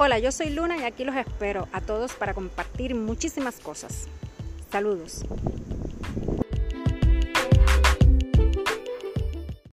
Hola, yo soy Luna y aquí los espero a todos para compartir muchísimas cosas. Saludos.